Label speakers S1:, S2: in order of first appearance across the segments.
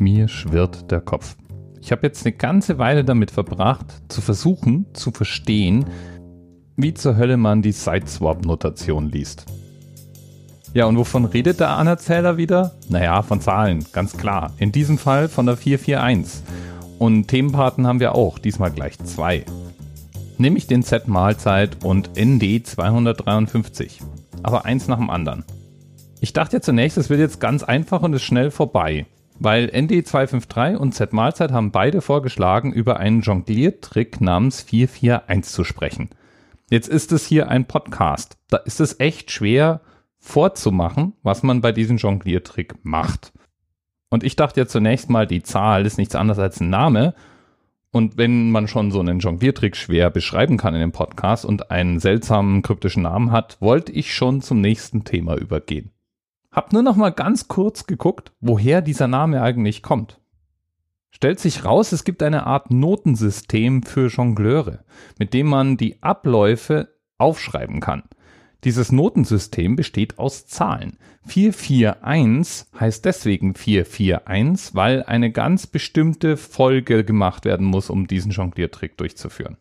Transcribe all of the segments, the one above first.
S1: Mir schwirrt der Kopf. Ich habe jetzt eine ganze Weile damit verbracht, zu versuchen, zu verstehen, wie zur Hölle man die Sideswap-Notation liest. Ja, und wovon redet der Anerzähler wieder? Naja, von Zahlen, ganz klar. In diesem Fall von der 441. Und Themenpaten haben wir auch, diesmal gleich zwei. Nämlich den Z-Mahlzeit und ND 253. Aber eins nach dem anderen. Ich dachte ja zunächst, es wird jetzt ganz einfach und ist schnell vorbei. Weil ND253 und Z-Mahlzeit haben beide vorgeschlagen, über einen Jongliertrick namens 441 zu sprechen. Jetzt ist es hier ein Podcast. Da ist es echt schwer vorzumachen, was man bei diesem Jongliertrick macht. Und ich dachte ja zunächst mal, die Zahl ist nichts anderes als ein Name. Und wenn man schon so einen Jongliertrick schwer beschreiben kann in dem Podcast und einen seltsamen kryptischen Namen hat, wollte ich schon zum nächsten Thema übergehen. Hab nur noch mal ganz kurz geguckt, woher dieser Name eigentlich kommt. Stellt sich raus, es gibt eine Art Notensystem für Jongleure, mit dem man die Abläufe aufschreiben kann. Dieses Notensystem besteht aus Zahlen. 441 heißt deswegen 441, weil eine ganz bestimmte Folge gemacht werden muss, um diesen Jongliertrick durchzuführen.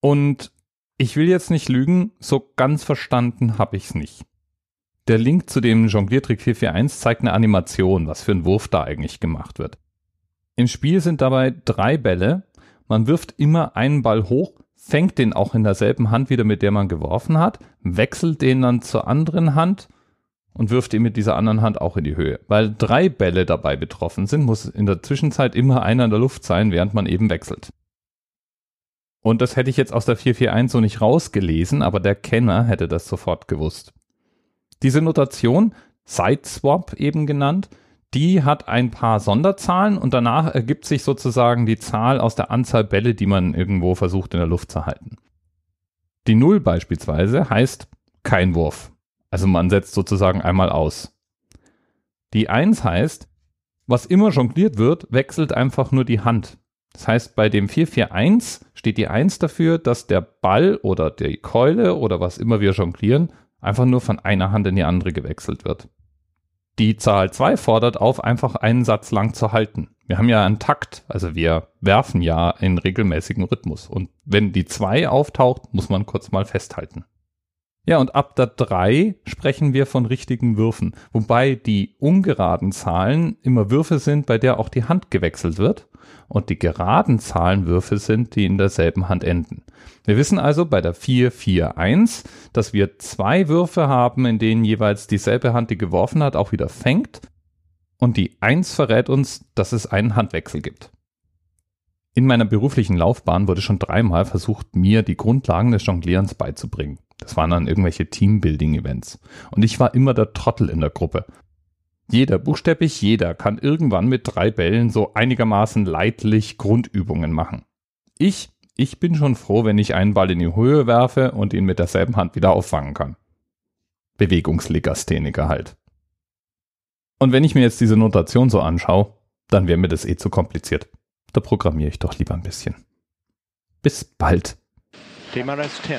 S1: Und ich will jetzt nicht lügen, so ganz verstanden habe ich es nicht. Der Link zu dem Jongliertrick 441 zeigt eine Animation, was für ein Wurf da eigentlich gemacht wird. Im Spiel sind dabei drei Bälle. Man wirft immer einen Ball hoch, fängt den auch in derselben Hand wieder, mit der man geworfen hat, wechselt den dann zur anderen Hand und wirft ihn mit dieser anderen Hand auch in die Höhe. Weil drei Bälle dabei betroffen sind, muss in der Zwischenzeit immer einer in der Luft sein, während man eben wechselt. Und das hätte ich jetzt aus der 441 so nicht rausgelesen, aber der Kenner hätte das sofort gewusst. Diese Notation, Sideswap eben genannt, die hat ein paar Sonderzahlen und danach ergibt sich sozusagen die Zahl aus der Anzahl Bälle, die man irgendwo versucht in der Luft zu halten. Die Null beispielsweise heißt kein Wurf. Also man setzt sozusagen einmal aus. Die Eins heißt, was immer jongliert wird, wechselt einfach nur die Hand. Das heißt, bei dem 441 steht die Eins dafür, dass der Ball oder die Keule oder was immer wir jonglieren, einfach nur von einer Hand in die andere gewechselt wird. Die Zahl 2 fordert auf, einfach einen Satz lang zu halten. Wir haben ja einen Takt, also wir werfen ja in regelmäßigen Rhythmus. Und wenn die 2 auftaucht, muss man kurz mal festhalten. Ja, und ab der 3 sprechen wir von richtigen Würfen, wobei die ungeraden Zahlen immer Würfe sind, bei der auch die Hand gewechselt wird und die geraden Zahlen Würfe sind, die in derselben Hand enden. Wir wissen also bei der 441, dass wir zwei Würfe haben, in denen jeweils dieselbe Hand, die geworfen hat, auch wieder fängt. Und die 1 verrät uns, dass es einen Handwechsel gibt. In meiner beruflichen Laufbahn wurde schon dreimal versucht, mir die Grundlagen des Jonglierens beizubringen. Das waren dann irgendwelche Teambuilding-Events. Und ich war immer der Trottel in der Gruppe. Jeder, buchstäblich jeder, kann irgendwann mit drei Bällen so einigermaßen leidlich Grundübungen machen. Ich ich bin schon froh, wenn ich einen Ball in die Höhe werfe und ihn mit derselben Hand wieder auffangen kann. Bewegungslegastheniker halt. Und wenn ich mir jetzt diese Notation so anschaue, dann wäre mir das eh zu kompliziert. Da programmiere ich doch lieber ein bisschen. Bis bald. TMRS 10,